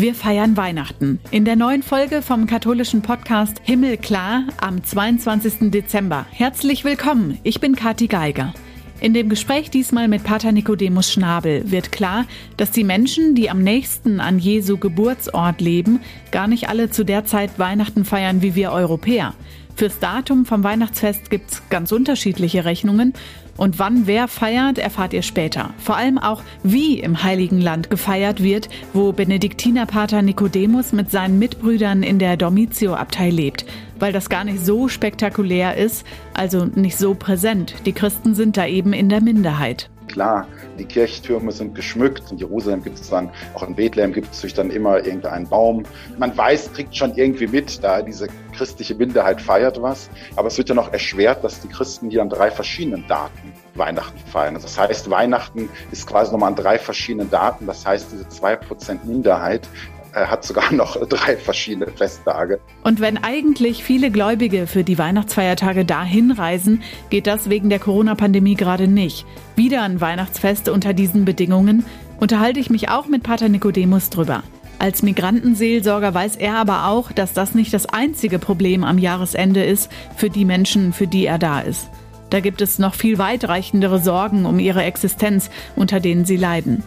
Wir feiern Weihnachten. In der neuen Folge vom katholischen Podcast Himmelklar am 22. Dezember. Herzlich willkommen. Ich bin Kathi Geiger. In dem Gespräch diesmal mit Pater Nicodemus Schnabel wird klar, dass die Menschen, die am nächsten an Jesu Geburtsort leben, gar nicht alle zu der Zeit Weihnachten feiern wie wir Europäer. Fürs Datum vom Weihnachtsfest gibt's ganz unterschiedliche Rechnungen und wann wer feiert, erfahrt ihr später. Vor allem auch, wie im Heiligen Land gefeiert wird, wo Benediktinerpater Nikodemus mit seinen Mitbrüdern in der Domizio-Abtei lebt. Weil das gar nicht so spektakulär ist, also nicht so präsent. Die Christen sind da eben in der Minderheit. Klar, die Kirchtürme sind geschmückt. In Jerusalem gibt es dann, auch in Bethlehem gibt es dann immer irgendeinen Baum. Man weiß, kriegt schon irgendwie mit, da diese christliche Minderheit feiert was. Aber es wird ja noch erschwert, dass die Christen hier an drei verschiedenen Daten Weihnachten feiern. Also das heißt, Weihnachten ist quasi nochmal an drei verschiedenen Daten. Das heißt, diese zwei Prozent Minderheit äh, hat sogar noch drei verschiedene Festtage. Und wenn eigentlich viele Gläubige für die Weihnachtsfeiertage dahin reisen, geht das wegen der Corona-Pandemie gerade nicht. Wieder ein Weihnachtsfest unter diesen Bedingungen unterhalte ich mich auch mit Pater Nicodemus drüber. Als Migrantenseelsorger weiß er aber auch, dass das nicht das einzige Problem am Jahresende ist für die Menschen, für die er da ist. Da gibt es noch viel weitreichendere Sorgen um ihre Existenz, unter denen sie leiden.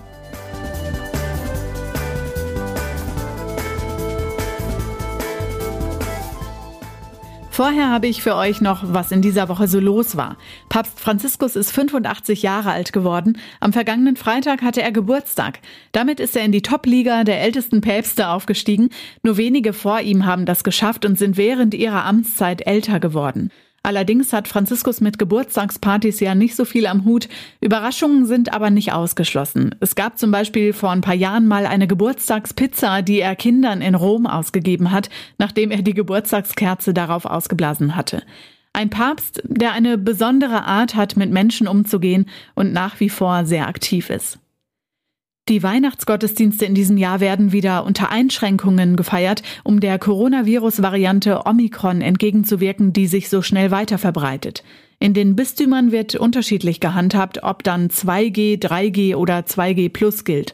Vorher habe ich für euch noch, was in dieser Woche so los war. Papst Franziskus ist 85 Jahre alt geworden. Am vergangenen Freitag hatte er Geburtstag. Damit ist er in die Top-Liga der ältesten Päpste aufgestiegen. Nur wenige vor ihm haben das geschafft und sind während ihrer Amtszeit älter geworden. Allerdings hat Franziskus mit Geburtstagspartys ja nicht so viel am Hut. Überraschungen sind aber nicht ausgeschlossen. Es gab zum Beispiel vor ein paar Jahren mal eine Geburtstagspizza, die er Kindern in Rom ausgegeben hat, nachdem er die Geburtstagskerze darauf ausgeblasen hatte. Ein Papst, der eine besondere Art hat, mit Menschen umzugehen und nach wie vor sehr aktiv ist. Die Weihnachtsgottesdienste in diesem Jahr werden wieder unter Einschränkungen gefeiert, um der Coronavirus-Variante Omikron entgegenzuwirken, die sich so schnell weiter verbreitet. In den Bistümern wird unterschiedlich gehandhabt, ob dann 2G, 3G oder 2G plus gilt.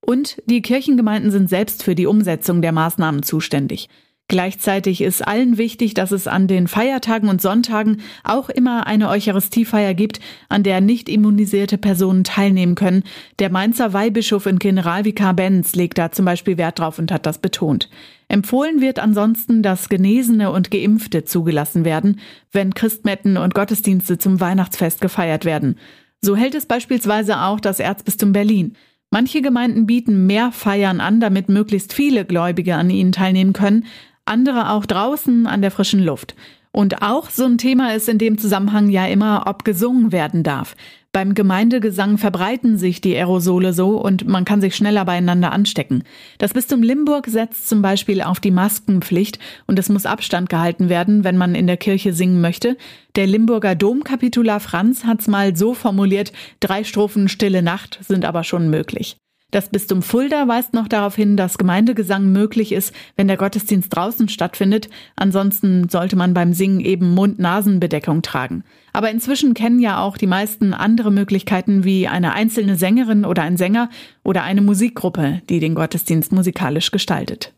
Und die Kirchengemeinden sind selbst für die Umsetzung der Maßnahmen zuständig. Gleichzeitig ist allen wichtig, dass es an den Feiertagen und Sonntagen auch immer eine Eucharistiefeier gibt, an der nicht immunisierte Personen teilnehmen können. Der Mainzer Weihbischof und Generalvikar Benz legt da zum Beispiel Wert drauf und hat das betont. Empfohlen wird ansonsten, dass Genesene und Geimpfte zugelassen werden, wenn Christmetten und Gottesdienste zum Weihnachtsfest gefeiert werden. So hält es beispielsweise auch das Erzbistum Berlin. Manche Gemeinden bieten mehr Feiern an, damit möglichst viele Gläubige an ihnen teilnehmen können andere auch draußen an der frischen Luft. Und auch so ein Thema ist in dem Zusammenhang ja immer, ob gesungen werden darf. Beim Gemeindegesang verbreiten sich die Aerosole so und man kann sich schneller beieinander anstecken. Das Bistum Limburg setzt zum Beispiel auf die Maskenpflicht und es muss Abstand gehalten werden, wenn man in der Kirche singen möchte. Der Limburger Domkapitular Franz hat's mal so formuliert, drei Strophen Stille Nacht sind aber schon möglich. Das Bistum Fulda weist noch darauf hin, dass Gemeindegesang möglich ist, wenn der Gottesdienst draußen stattfindet. Ansonsten sollte man beim Singen eben Mund-Nasen-Bedeckung tragen. Aber inzwischen kennen ja auch die meisten andere Möglichkeiten wie eine einzelne Sängerin oder ein Sänger oder eine Musikgruppe, die den Gottesdienst musikalisch gestaltet.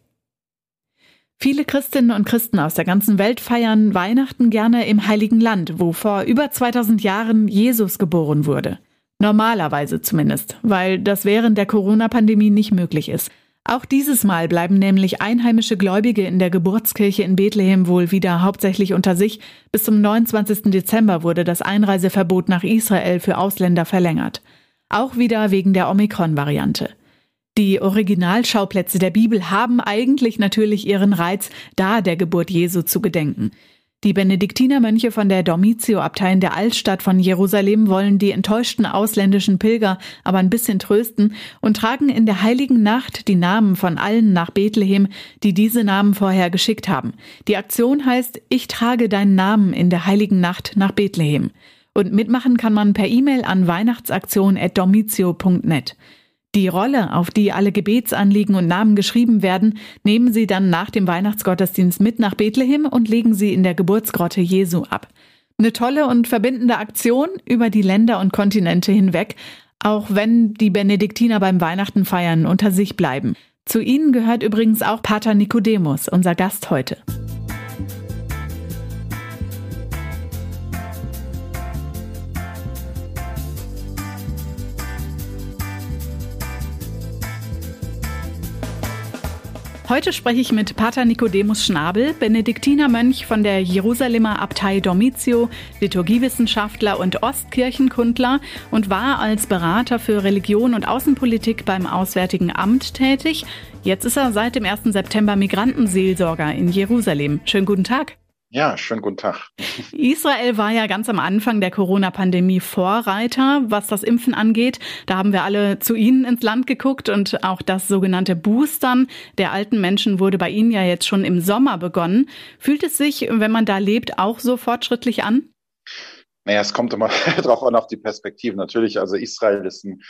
Viele Christinnen und Christen aus der ganzen Welt feiern Weihnachten gerne im Heiligen Land, wo vor über 2000 Jahren Jesus geboren wurde. Normalerweise zumindest, weil das während der Corona-Pandemie nicht möglich ist. Auch dieses Mal bleiben nämlich einheimische Gläubige in der Geburtskirche in Bethlehem wohl wieder hauptsächlich unter sich. Bis zum 29. Dezember wurde das Einreiseverbot nach Israel für Ausländer verlängert. Auch wieder wegen der Omikron-Variante. Die Originalschauplätze der Bibel haben eigentlich natürlich ihren Reiz, da der Geburt Jesu zu gedenken. Die Benediktinermönche von der Domizio-Abtei in der Altstadt von Jerusalem wollen die enttäuschten ausländischen Pilger aber ein bisschen trösten und tragen in der heiligen Nacht die Namen von allen nach Bethlehem, die diese Namen vorher geschickt haben. Die Aktion heißt Ich trage deinen Namen in der heiligen Nacht nach Bethlehem. Und mitmachen kann man per E-Mail an weihnachtsaktion.domizio.net. Die Rolle, auf die alle Gebetsanliegen und Namen geschrieben werden, nehmen sie dann nach dem Weihnachtsgottesdienst mit nach Bethlehem und legen sie in der Geburtsgrotte Jesu ab. Eine tolle und verbindende Aktion über die Länder und Kontinente hinweg, auch wenn die Benediktiner beim Weihnachten feiern unter sich bleiben. Zu ihnen gehört übrigens auch Pater Nikodemus, unser Gast heute. Heute spreche ich mit Pater Nicodemus Schnabel, Benediktinermönch von der Jerusalemer Abtei Dormitio, Liturgiewissenschaftler und Ostkirchenkundler und war als Berater für Religion und Außenpolitik beim Auswärtigen Amt tätig. Jetzt ist er seit dem 1. September Migrantenseelsorger in Jerusalem. Schönen guten Tag. Ja, schönen guten Tag. Israel war ja ganz am Anfang der Corona-Pandemie Vorreiter, was das Impfen angeht. Da haben wir alle zu Ihnen ins Land geguckt und auch das sogenannte Boostern der alten Menschen wurde bei Ihnen ja jetzt schon im Sommer begonnen. Fühlt es sich, wenn man da lebt, auch so fortschrittlich an? Naja, es kommt immer drauf an auf die Perspektive. Natürlich, also Israel ist ein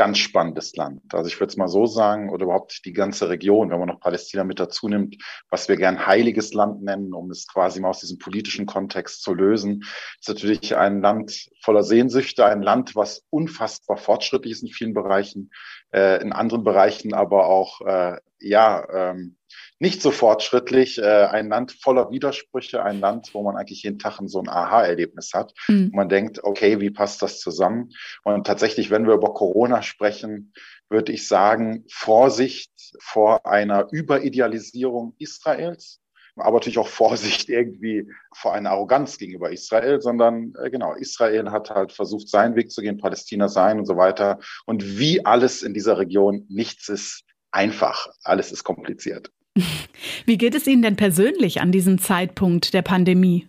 ganz spannendes Land. Also ich würde es mal so sagen, oder überhaupt die ganze Region, wenn man noch Palästina mit dazu nimmt, was wir gern heiliges Land nennen, um es quasi mal aus diesem politischen Kontext zu lösen, ist natürlich ein Land voller Sehnsüchte, ein Land, was unfassbar fortschrittlich ist in vielen Bereichen, äh, in anderen Bereichen aber auch, äh, ja, ähm, nicht so fortschrittlich, äh, ein Land voller Widersprüche, ein Land, wo man eigentlich jeden Tag so ein Aha-Erlebnis hat. Mhm. man denkt, okay, wie passt das zusammen? Und tatsächlich, wenn wir über Corona sprechen, würde ich sagen, Vorsicht vor einer Überidealisierung Israels aber natürlich auch Vorsicht irgendwie vor einer Arroganz gegenüber Israel, sondern äh, genau, Israel hat halt versucht, seinen Weg zu gehen, Palästina sein und so weiter. Und wie alles in dieser Region, nichts ist einfach, alles ist kompliziert. Wie geht es Ihnen denn persönlich an diesem Zeitpunkt der Pandemie?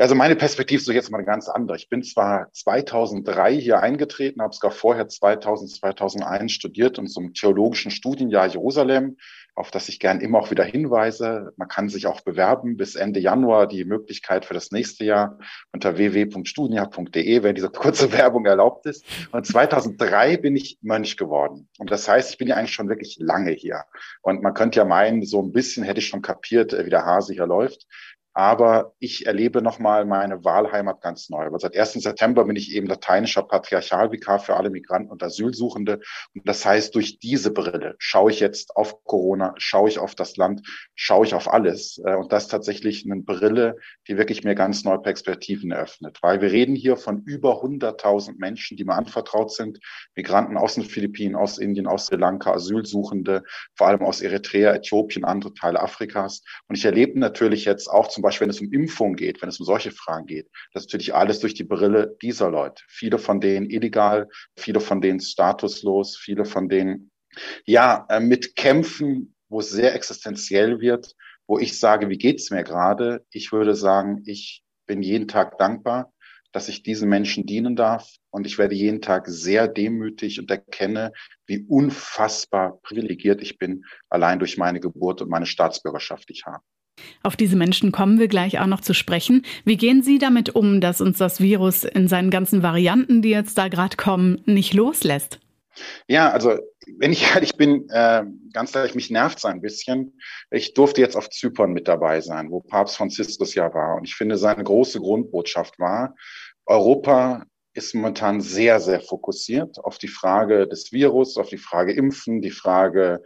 Also meine Perspektive ist jetzt mal eine ganz andere. Ich bin zwar 2003 hier eingetreten, habe sogar vorher 2000, 2001 studiert und zum theologischen Studienjahr Jerusalem, auf das ich gern immer auch wieder hinweise. Man kann sich auch bewerben bis Ende Januar die Möglichkeit für das nächste Jahr unter www.studienjahr.de, wenn diese kurze Werbung erlaubt ist. Und 2003 bin ich Mönch geworden. Und das heißt, ich bin ja eigentlich schon wirklich lange hier. Und man könnte ja meinen, so ein bisschen hätte ich schon kapiert, wie der Hase hier läuft. Aber ich erlebe nochmal meine Wahlheimat ganz neu. Aber seit 1. September bin ich eben lateinischer Patriarchalvikar für alle Migranten und Asylsuchende. Und das heißt, durch diese Brille schaue ich jetzt auf Corona, schaue ich auf das Land, schaue ich auf alles. Äh, und das tatsächlich eine Brille, die wirklich mir ganz neue Perspektiven eröffnet. Weil wir reden hier von über 100.000 Menschen, die mir anvertraut sind. Migranten aus den Philippinen, aus Indien, aus Sri Lanka, Asylsuchende, vor allem aus Eritrea, Äthiopien, andere Teile Afrikas. Und ich erlebe natürlich jetzt auch zum zum Beispiel, wenn es um Impfung geht, wenn es um solche Fragen geht, das ist natürlich alles durch die Brille dieser Leute. Viele von denen illegal, viele von denen statuslos, viele von denen, ja, äh, mit Kämpfen, wo es sehr existenziell wird, wo ich sage, wie geht's mir gerade? Ich würde sagen, ich bin jeden Tag dankbar, dass ich diesen Menschen dienen darf. Und ich werde jeden Tag sehr demütig und erkenne, wie unfassbar privilegiert ich bin, allein durch meine Geburt und meine Staatsbürgerschaft, die ich habe. Auf diese Menschen kommen wir gleich auch noch zu sprechen. Wie gehen Sie damit um, dass uns das Virus in seinen ganzen Varianten, die jetzt da gerade kommen, nicht loslässt? Ja, also wenn ich ehrlich bin, äh, ganz ehrlich, mich nervt es ein bisschen. Ich durfte jetzt auf Zypern mit dabei sein, wo Papst Franziskus ja war. Und ich finde, seine große Grundbotschaft war, Europa ist momentan sehr, sehr fokussiert auf die Frage des Virus, auf die Frage Impfen, die Frage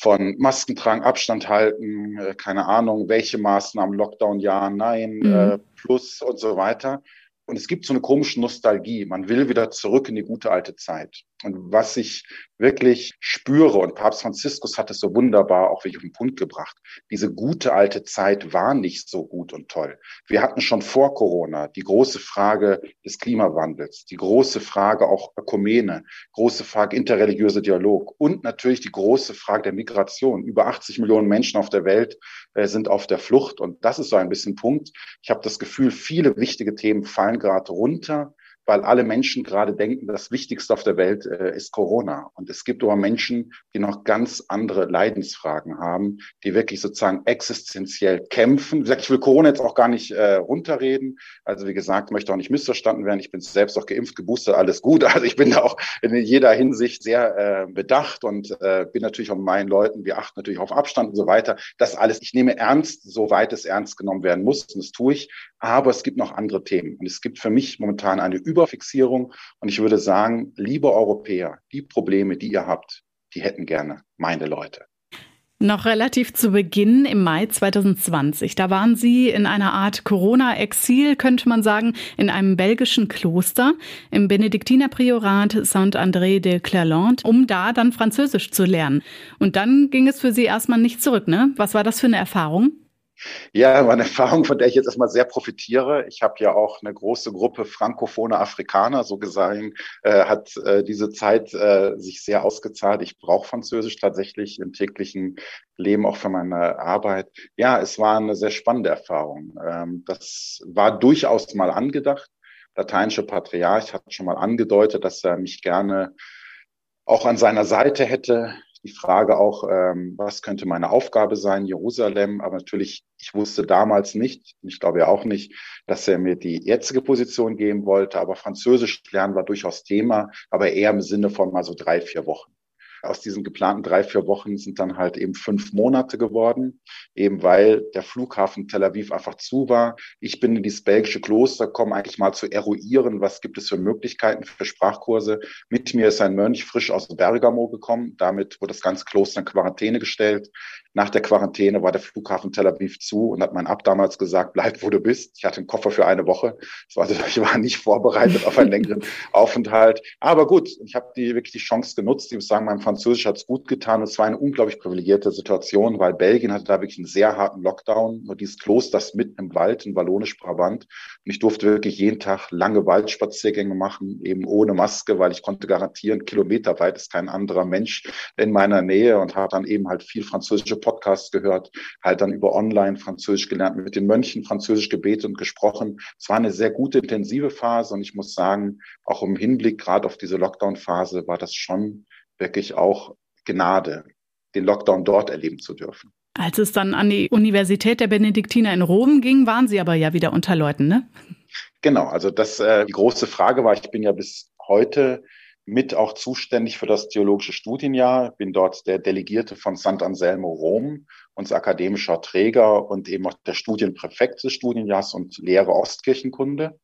von Masken tragen, Abstand halten, äh, keine Ahnung, welche Maßnahmen, Lockdown ja, nein, mhm. äh, plus und so weiter. Und es gibt so eine komische Nostalgie. Man will wieder zurück in die gute alte Zeit. Und was ich wirklich spüre, und Papst Franziskus hat es so wunderbar auch wirklich auf den Punkt gebracht, diese gute alte Zeit war nicht so gut und toll. Wir hatten schon vor Corona die große Frage des Klimawandels, die große Frage auch Ökumene, große Frage interreligiöse Dialog und natürlich die große Frage der Migration. Über 80 Millionen Menschen auf der Welt äh, sind auf der Flucht und das ist so ein bisschen Punkt. Ich habe das Gefühl, viele wichtige Themen fallen gerade runter weil alle Menschen gerade denken, das Wichtigste auf der Welt äh, ist Corona. Und es gibt aber Menschen, die noch ganz andere Leidensfragen haben, die wirklich sozusagen existenziell kämpfen. Wie gesagt, ich will Corona jetzt auch gar nicht äh, runterreden. Also wie gesagt, möchte auch nicht missverstanden werden. Ich bin selbst auch geimpft, geboostert, alles gut. Also ich bin da auch in jeder Hinsicht sehr äh, bedacht und äh, bin natürlich auch meinen Leuten, wir achten natürlich auf Abstand und so weiter. Das alles, ich nehme ernst, soweit es ernst genommen werden muss. Und das tue ich. Aber es gibt noch andere Themen. Und es gibt für mich momentan eine Überfixierung. Und ich würde sagen, liebe Europäer, die Probleme, die ihr habt, die hätten gerne meine Leute. Noch relativ zu Beginn im Mai 2020. Da waren Sie in einer Art Corona-Exil, könnte man sagen, in einem belgischen Kloster im Benediktinerpriorat Saint-André de Clerland, um da dann Französisch zu lernen. Und dann ging es für Sie erstmal nicht zurück, ne? Was war das für eine Erfahrung? Ja, war eine Erfahrung, von der ich jetzt erstmal sehr profitiere. Ich habe ja auch eine große Gruppe frankophone Afrikaner, so gesagt, äh, hat äh, diese Zeit äh, sich sehr ausgezahlt. Ich brauche Französisch tatsächlich im täglichen Leben, auch für meine Arbeit. Ja, es war eine sehr spannende Erfahrung. Ähm, das war durchaus mal angedacht. Lateinische Patriarch hat schon mal angedeutet, dass er mich gerne auch an seiner Seite hätte die Frage auch, ähm, was könnte meine Aufgabe sein, Jerusalem. Aber natürlich, ich wusste damals nicht, ich glaube ja auch nicht, dass er mir die jetzige Position geben wollte. Aber Französisch lernen war durchaus Thema, aber eher im Sinne von mal so drei, vier Wochen. Aus diesen geplanten drei, vier Wochen sind dann halt eben fünf Monate geworden, eben weil der Flughafen Tel Aviv einfach zu war. Ich bin in dieses belgische Kloster, komme eigentlich mal zu eruieren, was gibt es für Möglichkeiten für Sprachkurse. Mit mir ist ein Mönch frisch aus Bergamo gekommen. Damit wurde das ganze Kloster in Quarantäne gestellt. Nach der Quarantäne war der Flughafen Tel Aviv zu und hat mein Ab damals gesagt, bleib wo du bist. Ich hatte einen Koffer für eine Woche. Also ich war nicht vorbereitet auf einen längeren Aufenthalt. Aber gut, ich habe die wirklich die Chance genutzt. Ich muss sagen, meinem Französisch hat es gut getan. Es war eine unglaublich privilegierte Situation, weil Belgien hatte da wirklich einen sehr harten Lockdown. Nur dieses Kloster mitten im Wald in Wallonisch-Brabant. Und ich durfte wirklich jeden Tag lange Waldspaziergänge machen, eben ohne Maske, weil ich konnte garantieren, kilometerweit ist kein anderer Mensch in meiner Nähe und habe dann eben halt viel französische Podcasts gehört, halt dann über online Französisch gelernt, mit den Mönchen Französisch gebetet und gesprochen. Es war eine sehr gute, intensive Phase und ich muss sagen, auch im Hinblick gerade auf diese Lockdown-Phase war das schon wirklich auch Gnade, den Lockdown dort erleben zu dürfen. Als es dann an die Universität der Benediktiner in Rom ging, waren Sie aber ja wieder unter Leuten, ne? Genau, also das äh, die große Frage war, ich bin ja bis heute mit auch zuständig für das theologische Studienjahr, bin dort der Delegierte von Sant Anselmo Rom, unser akademischer Träger und eben auch der Studienpräfekt des Studienjahrs und Lehre Ostkirchenkunde.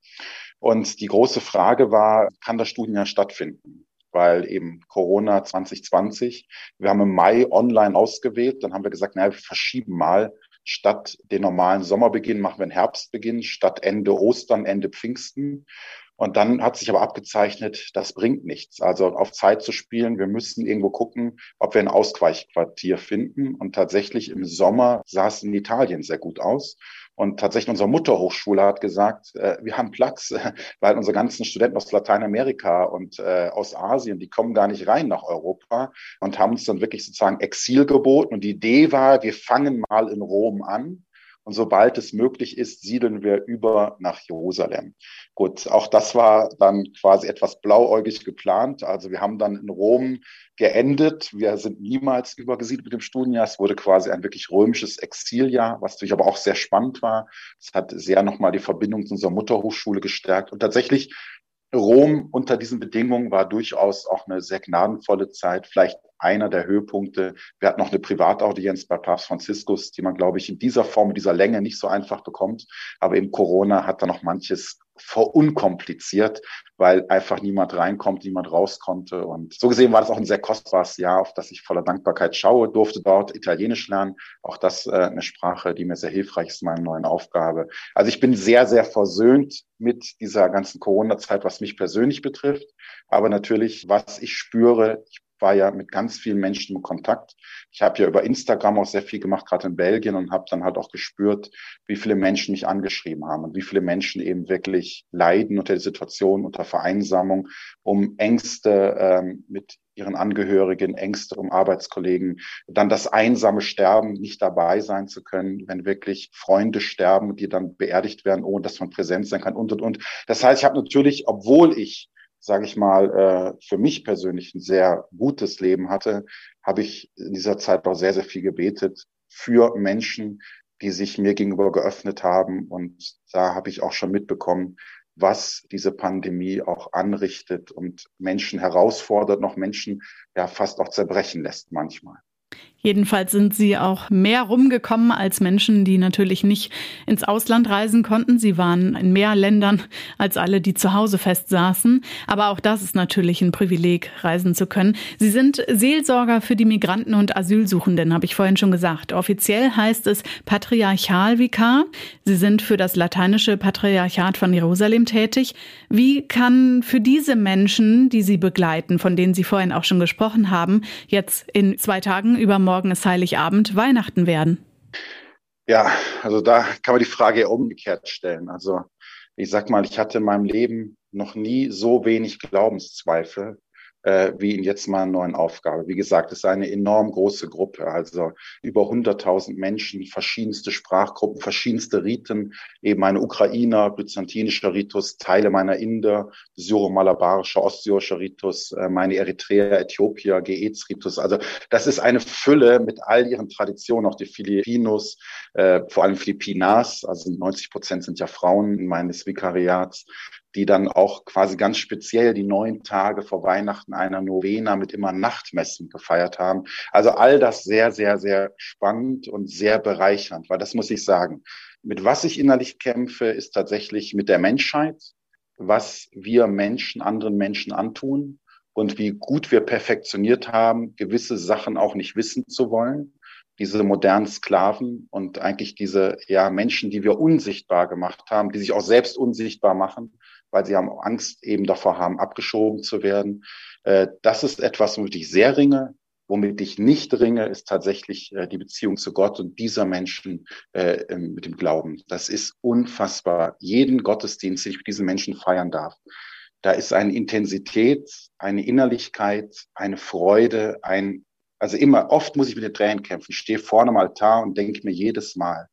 Und die große Frage war, kann das Studienjahr stattfinden? Weil eben Corona 2020, wir haben im Mai online ausgewählt, dann haben wir gesagt, naja, wir verschieben mal statt den normalen Sommerbeginn machen wir einen Herbstbeginn, statt Ende Ostern, Ende Pfingsten. Und dann hat sich aber abgezeichnet, das bringt nichts. Also auf Zeit zu spielen, wir müssen irgendwo gucken, ob wir ein Ausweichquartier finden. Und tatsächlich im Sommer sah es in Italien sehr gut aus. Und tatsächlich unsere Mutterhochschule hat gesagt, äh, wir haben Platz, weil unsere ganzen Studenten aus Lateinamerika und äh, aus Asien, die kommen gar nicht rein nach Europa und haben uns dann wirklich sozusagen Exil geboten. Und die Idee war, wir fangen mal in Rom an und sobald es möglich ist, siedeln wir über nach Jerusalem. Gut, auch das war dann quasi etwas blauäugig geplant. Also wir haben dann in Rom geendet. Wir sind niemals übergesiedelt mit dem Studienjahr. Es wurde quasi ein wirklich römisches Exiljahr, was natürlich aber auch sehr spannend war. Es hat sehr nochmal die Verbindung zu unserer Mutterhochschule gestärkt. Und tatsächlich Rom unter diesen Bedingungen war durchaus auch eine sehr gnadenvolle Zeit, vielleicht einer der Höhepunkte. Wir hatten noch eine Privataudienz bei Papst Franziskus, die man, glaube ich, in dieser Form, in dieser Länge nicht so einfach bekommt. Aber eben Corona hat da noch manches verunkompliziert, weil einfach niemand reinkommt, niemand raus konnte. Und so gesehen war das auch ein sehr kostbares Jahr, auf das ich voller Dankbarkeit schaue, durfte dort Italienisch lernen. Auch das äh, eine Sprache, die mir sehr hilfreich ist in meiner neuen Aufgabe. Also ich bin sehr, sehr versöhnt mit dieser ganzen Corona-Zeit, was mich persönlich betrifft. Aber natürlich, was ich spüre, ich war ja mit ganz vielen Menschen in Kontakt. Ich habe ja über Instagram auch sehr viel gemacht, gerade in Belgien, und habe dann halt auch gespürt, wie viele Menschen mich angeschrieben haben und wie viele Menschen eben wirklich leiden unter der Situation, unter Vereinsamung, um Ängste ähm, mit ihren Angehörigen, Ängste um Arbeitskollegen, dann das einsame Sterben, nicht dabei sein zu können, wenn wirklich Freunde sterben, die dann beerdigt werden, ohne dass man präsent sein kann und und und. Das heißt, ich habe natürlich, obwohl ich sage ich mal, äh, für mich persönlich ein sehr gutes Leben hatte, habe ich in dieser Zeit auch sehr, sehr viel gebetet für Menschen, die sich mir gegenüber geöffnet haben. Und da habe ich auch schon mitbekommen, was diese Pandemie auch anrichtet und Menschen herausfordert, noch Menschen ja fast auch zerbrechen lässt manchmal. Jedenfalls sind sie auch mehr rumgekommen als Menschen, die natürlich nicht ins Ausland reisen konnten. Sie waren in mehr Ländern als alle, die zu Hause festsaßen. Aber auch das ist natürlich ein Privileg, reisen zu können. Sie sind Seelsorger für die Migranten und Asylsuchenden, habe ich vorhin schon gesagt. Offiziell heißt es Patriarchalvikar. Sie sind für das lateinische Patriarchat von Jerusalem tätig. Wie kann für diese Menschen, die Sie begleiten, von denen Sie vorhin auch schon gesprochen haben, jetzt in zwei Tagen übermorgen morgen ist Heiligabend, Weihnachten werden? Ja, also da kann man die Frage umgekehrt stellen. Also ich sag mal, ich hatte in meinem Leben noch nie so wenig Glaubenszweifel äh, wie in jetzt mal neuen Aufgabe. Wie gesagt, es ist eine enorm große Gruppe, also über 100.000 Menschen, verschiedenste Sprachgruppen, verschiedenste Riten, eben eine Ukrainer, byzantinischer Ritus, Teile meiner Inder, syro-malabarischer, ostsyrischer Ritus, äh, meine Eritreer, Äthiopier, Geez-Ritus. Also das ist eine Fülle mit all ihren Traditionen, auch die Filipinos, äh, vor allem Filipinas, also 90 Prozent sind ja Frauen meines Vikariats, die dann auch quasi ganz speziell die neun Tage vor Weihnachten einer Novena mit immer Nachtmessen gefeiert haben. Also all das sehr, sehr, sehr spannend und sehr bereichernd, weil das muss ich sagen. Mit was ich innerlich kämpfe, ist tatsächlich mit der Menschheit, was wir Menschen anderen Menschen antun und wie gut wir perfektioniert haben, gewisse Sachen auch nicht wissen zu wollen diese modernen Sklaven und eigentlich diese ja, Menschen, die wir unsichtbar gemacht haben, die sich auch selbst unsichtbar machen, weil sie haben Angst eben davor haben, abgeschoben zu werden. Äh, das ist etwas, womit ich sehr ringe. Womit ich nicht ringe, ist tatsächlich äh, die Beziehung zu Gott und dieser Menschen äh, mit dem Glauben. Das ist unfassbar. Jeden Gottesdienst, den ich mit diesen Menschen feiern darf, da ist eine Intensität, eine Innerlichkeit, eine Freude, ein, also immer, oft muss ich mit den Tränen kämpfen. Ich stehe vorne am Altar und denke mir jedes Mal,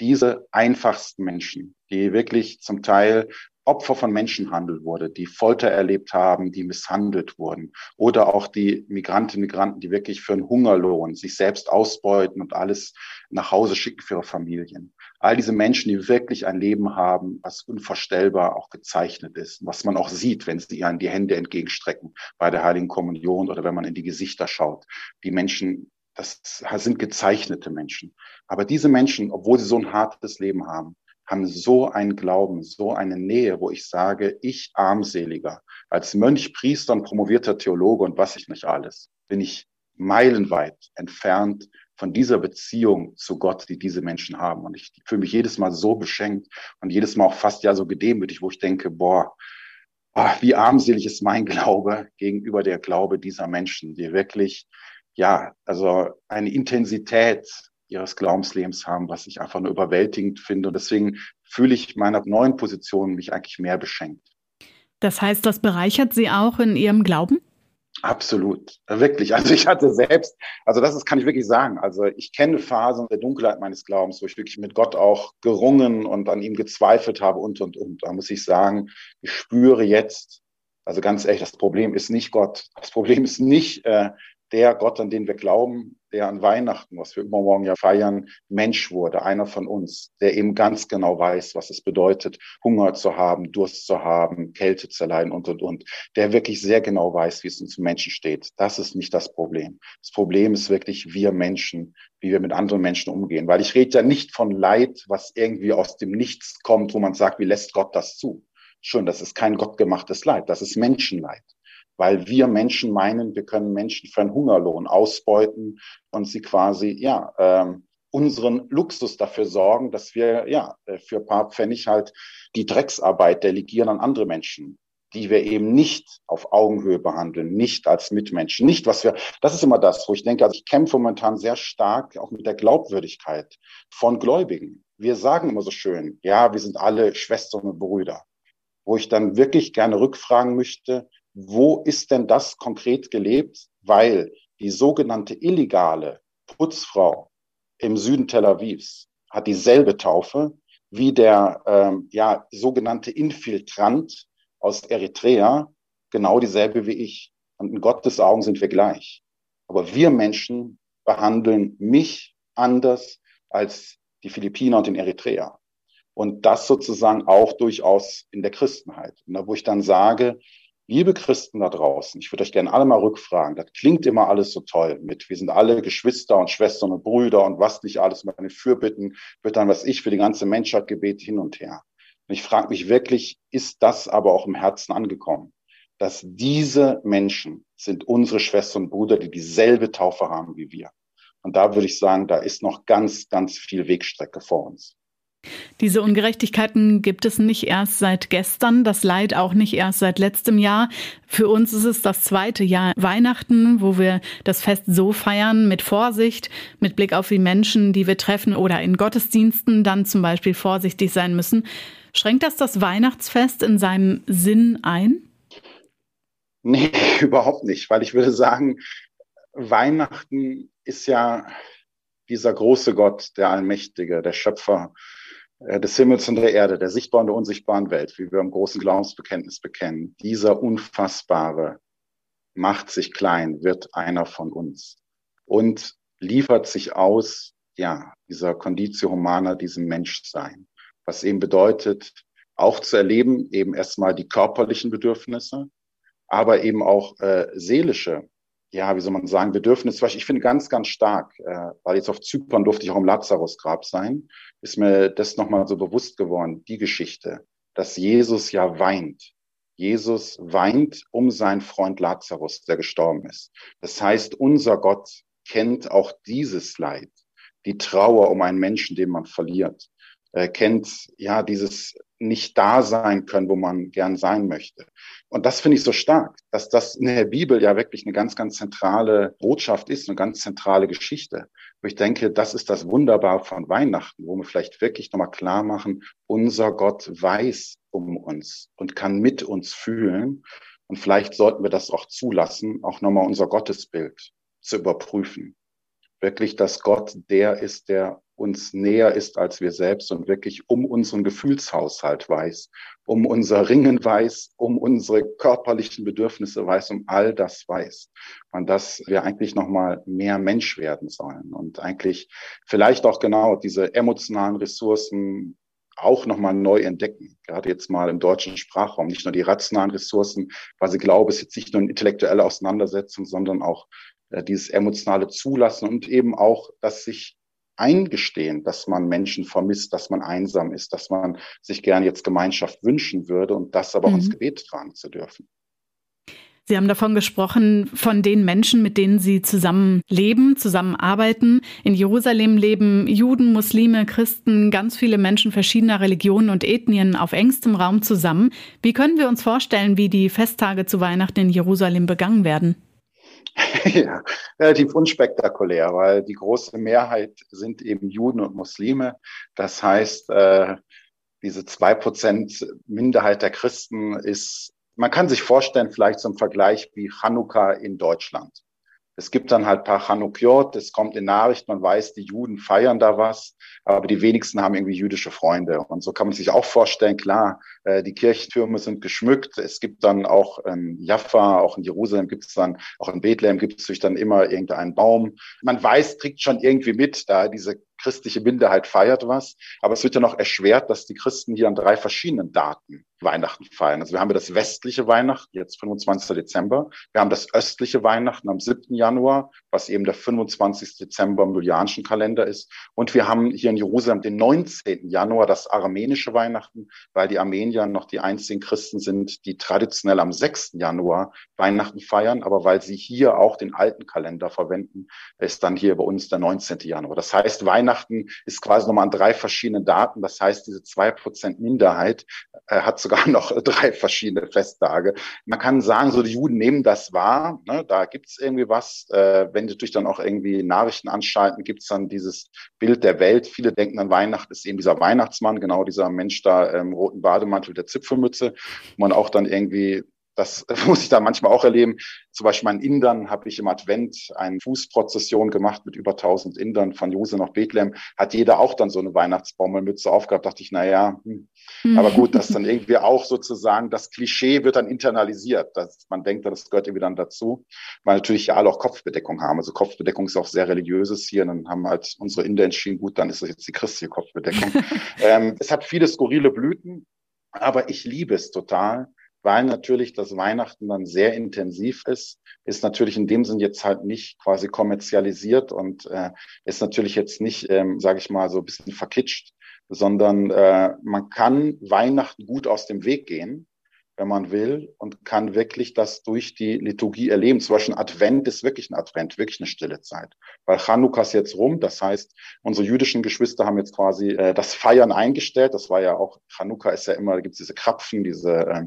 diese einfachsten Menschen, die wirklich zum Teil Opfer von Menschenhandel wurde, die Folter erlebt haben, die misshandelt wurden. Oder auch die Migrantinnen und Migranten, die wirklich für einen Hungerlohn sich selbst ausbeuten und alles nach Hause schicken für ihre Familien. All diese Menschen, die wirklich ein Leben haben, was unvorstellbar auch gezeichnet ist, was man auch sieht, wenn sie ihnen die Hände entgegenstrecken bei der Heiligen Kommunion oder wenn man in die Gesichter schaut. Die Menschen, das sind gezeichnete Menschen. Aber diese Menschen, obwohl sie so ein hartes Leben haben, haben so einen Glauben, so eine Nähe, wo ich sage, ich armseliger, als Mönch, Priester und promovierter Theologe und was ich nicht alles, bin ich meilenweit entfernt von dieser Beziehung zu Gott, die diese Menschen haben. Und ich fühle mich jedes Mal so beschenkt und jedes Mal auch fast ja so gedemütigt, wo ich denke, boah, oh, wie armselig ist mein Glaube gegenüber der Glaube dieser Menschen, die wirklich, ja, also eine Intensität ihres Glaubenslebens haben, was ich einfach nur überwältigend finde. Und deswegen fühle ich meiner neuen Position mich eigentlich mehr beschenkt. Das heißt, das bereichert Sie auch in Ihrem Glauben? Absolut, wirklich. Also ich hatte selbst, also das ist, kann ich wirklich sagen. Also ich kenne Phasen der Dunkelheit meines Glaubens, wo ich wirklich mit Gott auch gerungen und an ihm gezweifelt habe und und und. Da muss ich sagen, ich spüre jetzt, also ganz ehrlich, das Problem ist nicht Gott. Das Problem ist nicht äh, der Gott, an den wir glauben, der an Weihnachten, was wir übermorgen ja feiern, Mensch wurde, einer von uns, der eben ganz genau weiß, was es bedeutet, Hunger zu haben, Durst zu haben, Kälte zu leiden und, und, und, der wirklich sehr genau weiß, wie es uns Menschen steht. Das ist nicht das Problem. Das Problem ist wirklich wir Menschen, wie wir mit anderen Menschen umgehen. Weil ich rede ja nicht von Leid, was irgendwie aus dem Nichts kommt, wo man sagt, wie lässt Gott das zu? Schön, das ist kein gottgemachtes Leid, das ist Menschenleid weil wir Menschen meinen, wir können Menschen für einen Hungerlohn ausbeuten und sie quasi, ja, ähm, unseren Luxus dafür sorgen, dass wir, ja, äh, für ein paar Pfennig halt die Drecksarbeit delegieren an andere Menschen, die wir eben nicht auf Augenhöhe behandeln, nicht als Mitmenschen, nicht was wir, das ist immer das, wo ich denke, also ich kämpfe momentan sehr stark auch mit der Glaubwürdigkeit von Gläubigen. Wir sagen immer so schön, ja, wir sind alle Schwestern und Brüder, wo ich dann wirklich gerne rückfragen möchte, wo ist denn das konkret gelebt? Weil die sogenannte illegale Putzfrau im Süden Tel Avivs hat dieselbe Taufe wie der ähm, ja, sogenannte Infiltrant aus Eritrea, genau dieselbe wie ich. Und in Gottes Augen sind wir gleich. Aber wir Menschen behandeln mich anders als die Philippiner und den Eritreer. Und das sozusagen auch durchaus in der Christenheit. Und da, wo ich dann sage, liebe Christen da draußen, ich würde euch gerne alle mal rückfragen, das klingt immer alles so toll mit, wir sind alle Geschwister und Schwestern und Brüder und was nicht alles, meine Fürbitten, wird dann was ich für die ganze Menschheit gebet hin und her. Und ich frage mich wirklich, ist das aber auch im Herzen angekommen? Dass diese Menschen sind unsere Schwestern und Brüder, die dieselbe Taufe haben wie wir. Und da würde ich sagen, da ist noch ganz, ganz viel Wegstrecke vor uns. Diese Ungerechtigkeiten gibt es nicht erst seit gestern, das Leid auch nicht erst seit letztem Jahr. Für uns ist es das zweite Jahr Weihnachten, wo wir das Fest so feiern, mit Vorsicht, mit Blick auf die Menschen, die wir treffen oder in Gottesdiensten dann zum Beispiel vorsichtig sein müssen. Schränkt das das Weihnachtsfest in seinem Sinn ein? Nee, überhaupt nicht, weil ich würde sagen, Weihnachten ist ja dieser große Gott, der Allmächtige, der Schöpfer des Himmels und der Erde, der sichtbaren und der unsichtbaren Welt, wie wir im großen Glaubensbekenntnis bekennen, dieser unfassbare macht sich klein, wird einer von uns und liefert sich aus, ja, dieser Conditio Humana, diesem Menschsein, was eben bedeutet, auch zu erleben, eben erstmal die körperlichen Bedürfnisse, aber eben auch äh, seelische ja, wie soll man sagen, Bedürfnis, was ich finde ganz, ganz stark, äh, weil jetzt auf Zypern durfte ich auch im Lazarusgrab sein, ist mir das nochmal so bewusst geworden, die Geschichte, dass Jesus ja weint. Jesus weint um seinen Freund Lazarus, der gestorben ist. Das heißt, unser Gott kennt auch dieses Leid, die Trauer um einen Menschen, den man verliert, äh, kennt ja dieses nicht da sein können, wo man gern sein möchte. Und das finde ich so stark, dass das in der Bibel ja wirklich eine ganz, ganz zentrale Botschaft ist, eine ganz zentrale Geschichte. Wo ich denke, das ist das Wunderbare von Weihnachten, wo wir vielleicht wirklich nochmal klar machen, unser Gott weiß um uns und kann mit uns fühlen. Und vielleicht sollten wir das auch zulassen, auch nochmal unser Gottesbild zu überprüfen. Wirklich, dass Gott der ist, der uns näher ist als wir selbst und wirklich um unseren Gefühlshaushalt weiß, um unser Ringen weiß, um unsere körperlichen Bedürfnisse weiß, um all das weiß. Und dass wir eigentlich nochmal mehr Mensch werden sollen und eigentlich vielleicht auch genau diese emotionalen Ressourcen auch nochmal neu entdecken. Gerade jetzt mal im deutschen Sprachraum. Nicht nur die rationalen Ressourcen, weil sie glaube, es ist jetzt nicht nur eine intellektuelle Auseinandersetzung, sondern auch äh, dieses emotionale Zulassen und eben auch, dass sich eingestehen, dass man Menschen vermisst, dass man einsam ist, dass man sich gern jetzt Gemeinschaft wünschen würde und das aber mhm. auch ins Gebet tragen zu dürfen. Sie haben davon gesprochen, von den Menschen, mit denen Sie zusammen leben, zusammenarbeiten. In Jerusalem leben Juden, Muslime, Christen, ganz viele Menschen verschiedener Religionen und Ethnien auf engstem Raum zusammen. Wie können wir uns vorstellen, wie die Festtage zu Weihnachten in Jerusalem begangen werden? ja, relativ unspektakulär, weil die große Mehrheit sind eben Juden und Muslime. Das heißt, äh, diese zwei Prozent Minderheit der Christen ist, man kann sich vorstellen, vielleicht zum Vergleich wie Chanukka in Deutschland. Es gibt dann halt paar Chanukiot, es kommt in Nachricht, man weiß, die Juden feiern da was, aber die wenigsten haben irgendwie jüdische Freunde. Und so kann man sich auch vorstellen, klar, äh, die Kirchtürme sind geschmückt. Es gibt dann auch in Jaffa, auch in Jerusalem gibt es dann, auch in Bethlehem gibt es natürlich dann immer irgendeinen Baum. Man weiß, kriegt schon irgendwie mit, da diese christliche Minderheit feiert was, aber es wird ja noch erschwert, dass die Christen hier an drei verschiedenen Daten Weihnachten feiern. Also wir haben das westliche Weihnachten, jetzt 25. Dezember. Wir haben das östliche Weihnachten am 7. Januar, was eben der 25. Dezember im julianischen Kalender ist. Und wir haben hier in Jerusalem den 19. Januar, das armenische Weihnachten, weil die Armenier noch die einzigen Christen sind, die traditionell am 6. Januar Weihnachten feiern. Aber weil sie hier auch den alten Kalender verwenden, ist dann hier bei uns der 19. Januar. Das heißt, Weihnachten Weihnachten ist quasi nochmal an drei verschiedenen Daten. Das heißt, diese zwei Prozent Minderheit äh, hat sogar noch drei verschiedene Festtage. Man kann sagen, so die Juden nehmen das wahr. Ne? Da gibt's irgendwie was. Äh, wenn natürlich dann auch irgendwie Nachrichten anschalten, gibt's dann dieses Bild der Welt. Viele denken an Weihnachten ist eben dieser Weihnachtsmann, genau dieser Mensch da im roten Bademantel der Zipfelmütze, wo man auch dann irgendwie das muss ich da manchmal auch erleben. Zum Beispiel in Indern habe ich im Advent eine Fußprozession gemacht mit über 1000 Indern von Jose nach Bethlehem. Hat jeder auch dann so eine Weihnachtsbaumelmütze aufgehabt. Dachte ich, na ja, hm. Mhm. aber gut, dass dann irgendwie auch sozusagen das Klischee wird dann internalisiert. Dass man denkt, das gehört irgendwie dann dazu. Weil natürlich ja alle auch Kopfbedeckung haben. Also Kopfbedeckung ist auch sehr religiöses hier. Und dann haben halt unsere Inder entschieden, gut, dann ist das jetzt die christliche Kopfbedeckung. ähm, es hat viele skurrile Blüten, aber ich liebe es total weil natürlich das Weihnachten dann sehr intensiv ist, ist natürlich in dem Sinn jetzt halt nicht quasi kommerzialisiert und äh, ist natürlich jetzt nicht, ähm, sage ich mal, so ein bisschen verkitscht, sondern äh, man kann Weihnachten gut aus dem Weg gehen wenn man will, und kann wirklich das durch die Liturgie erleben. Zum Beispiel Advent ist wirklich ein Advent, wirklich eine stille Zeit. Weil Chanukka ist jetzt rum, das heißt, unsere jüdischen Geschwister haben jetzt quasi äh, das Feiern eingestellt. Das war ja auch, Chanukka ist ja immer, da gibt es diese Krapfen, diese äh,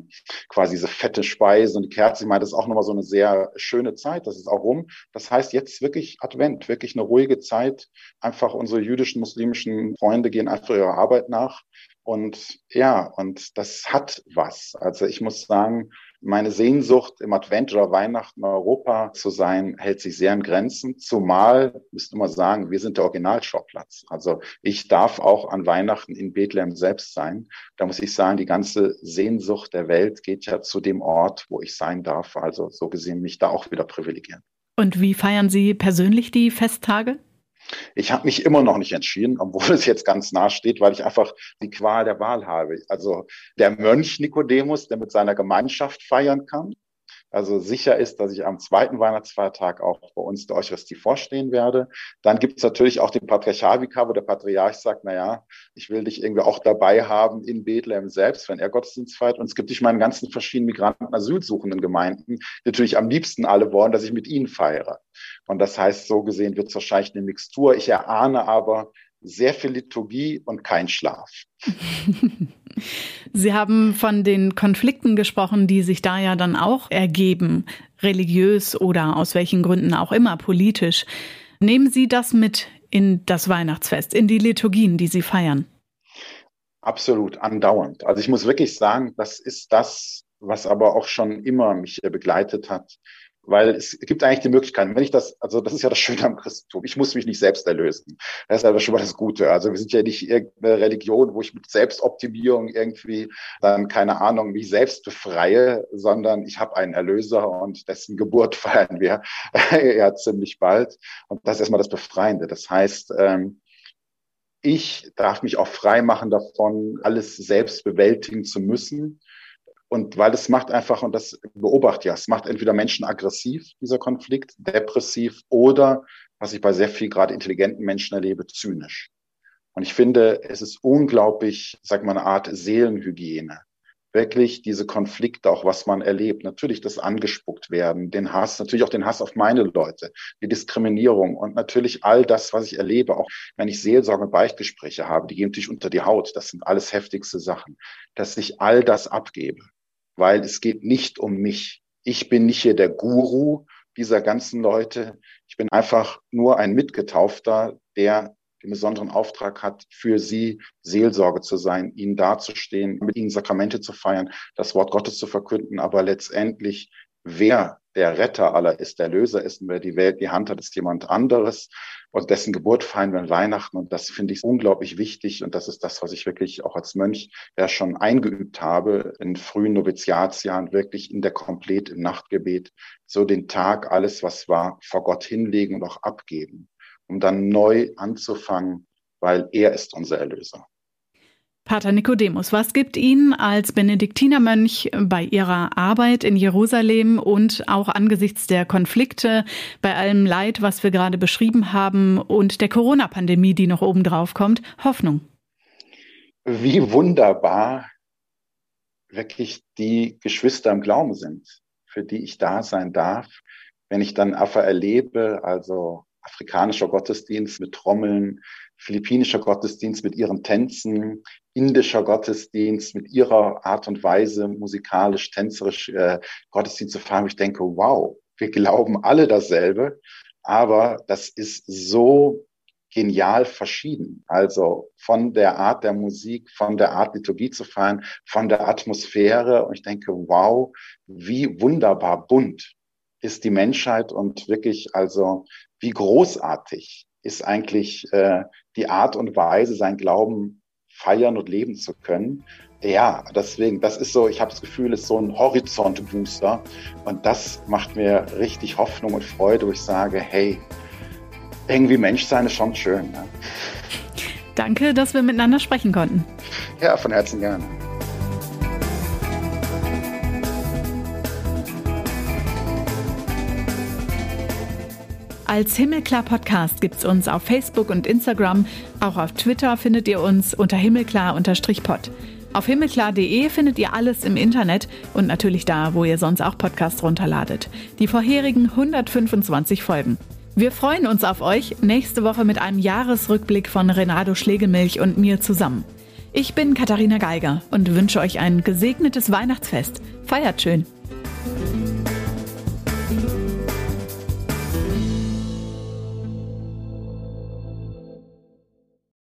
quasi diese fette Speise und Kerze. Ich meine, das ist auch nochmal so eine sehr schöne Zeit, das ist auch rum. Das heißt, jetzt wirklich Advent, wirklich eine ruhige Zeit. Einfach unsere jüdischen, muslimischen Freunde gehen einfach ihrer Arbeit nach und ja, und das hat was. Also ich muss sagen, meine Sehnsucht im Advent oder Weihnachten Europa zu sein, hält sich sehr in Grenzen. Zumal, müsste immer sagen, wir sind der Originalschauplatz. Also ich darf auch an Weihnachten in Bethlehem selbst sein. Da muss ich sagen, die ganze Sehnsucht der Welt geht ja zu dem Ort, wo ich sein darf. Also so gesehen mich da auch wieder privilegieren. Und wie feiern Sie persönlich die Festtage? Ich habe mich immer noch nicht entschieden, obwohl es jetzt ganz nah steht, weil ich einfach die Qual der Wahl habe. Also der Mönch Nikodemus, der mit seiner Gemeinschaft feiern kann, also sicher ist, dass ich am zweiten Weihnachtsfeiertag auch bei uns der Eucharistie vorstehen werde. Dann gibt es natürlich auch den Patriarchalvikar, wo der Patriarch sagt, na ja, ich will dich irgendwie auch dabei haben in Bethlehem selbst, wenn er Gottesdienst feiert. Und es gibt dich meine ganzen verschiedenen Migranten, Asylsuchenden Gemeinden, die natürlich am liebsten alle wollen, dass ich mit ihnen feiere. Und das heißt, so gesehen wird es wahrscheinlich eine Mixtur. Ich erahne aber, sehr viel Liturgie und kein Schlaf. Sie haben von den Konflikten gesprochen, die sich da ja dann auch ergeben, religiös oder aus welchen Gründen auch immer politisch. Nehmen Sie das mit in das Weihnachtsfest, in die Liturgien, die Sie feiern? Absolut, andauernd. Also ich muss wirklich sagen, das ist das, was aber auch schon immer mich begleitet hat weil es gibt eigentlich die Möglichkeit, wenn ich das, also das ist ja das Schöne am Christentum, ich muss mich nicht selbst erlösen. Das ist ja schon mal das Gute. Also wir sind ja nicht irgendeine Religion, wo ich mit Selbstoptimierung irgendwie dann, keine Ahnung, mich selbst befreie, sondern ich habe einen Erlöser und dessen Geburt feiern wir ja ziemlich bald. Und das ist erstmal das Befreiende. Das heißt, ähm, ich darf mich auch frei machen davon, alles selbst bewältigen zu müssen und weil es macht einfach, und das beobachte ja, es macht entweder Menschen aggressiv, dieser Konflikt, depressiv oder, was ich bei sehr viel gerade intelligenten Menschen erlebe, zynisch. Und ich finde, es ist unglaublich, sag mal, eine Art Seelenhygiene. Wirklich diese Konflikte, auch was man erlebt. Natürlich das angespuckt werden, den Hass, natürlich auch den Hass auf meine Leute, die Diskriminierung und natürlich all das, was ich erlebe, auch wenn ich Seelsorge und Beichtgespräche habe, die gehen natürlich unter die Haut. Das sind alles heftigste Sachen, dass ich all das abgebe weil es geht nicht um mich. Ich bin nicht hier der Guru dieser ganzen Leute. Ich bin einfach nur ein Mitgetaufter, der den besonderen Auftrag hat, für sie Seelsorge zu sein, ihnen dazustehen, mit ihnen Sakramente zu feiern, das Wort Gottes zu verkünden, aber letztendlich, wer der Retter aller ist, der Löser ist und wer die Welt die Hand hat, ist jemand anderes. Und dessen Geburt feiern wir an Weihnachten. Und das finde ich unglaublich wichtig. Und das ist das, was ich wirklich auch als Mönch ja schon eingeübt habe in frühen Noviziatsjahren, wirklich in der Komplett im Nachtgebet, so den Tag, alles was war, vor Gott hinlegen und auch abgeben, um dann neu anzufangen, weil er ist unser Erlöser. Pater Nikodemus, was gibt Ihnen als Benediktinermönch bei Ihrer Arbeit in Jerusalem und auch angesichts der Konflikte, bei allem Leid, was wir gerade beschrieben haben und der Corona-Pandemie, die noch obendrauf kommt, Hoffnung? Wie wunderbar wirklich die Geschwister im Glauben sind, für die ich da sein darf, wenn ich dann einfach erlebe, also afrikanischer Gottesdienst mit Trommeln, philippinischer Gottesdienst mit ihren Tänzen, indischer Gottesdienst mit ihrer Art und Weise, musikalisch, tänzerisch äh, Gottesdienst zu feiern. Ich denke, wow, wir glauben alle dasselbe, aber das ist so genial verschieden. Also von der Art der Musik, von der Art Liturgie zu feiern, von der Atmosphäre. Und ich denke, wow, wie wunderbar bunt ist die Menschheit und wirklich also wie großartig ist eigentlich äh, die Art und Weise, sein Glauben feiern und leben zu können. Ja, deswegen, das ist so, ich habe das Gefühl, es ist so ein Horizontbooster und das macht mir richtig Hoffnung und Freude, wo ich sage, hey, irgendwie Menschsein ist schon schön. Ne? Danke, dass wir miteinander sprechen konnten. Ja, von Herzen gerne. Als Himmelklar Podcast gibt's uns auf Facebook und Instagram. Auch auf Twitter findet ihr uns unter himmelklar-pod. Auf himmelklar.de findet ihr alles im Internet und natürlich da, wo ihr sonst auch Podcasts runterladet. Die vorherigen 125 Folgen. Wir freuen uns auf euch nächste Woche mit einem Jahresrückblick von Renato Schlegelmilch und mir zusammen. Ich bin Katharina Geiger und wünsche euch ein gesegnetes Weihnachtsfest. Feiert schön!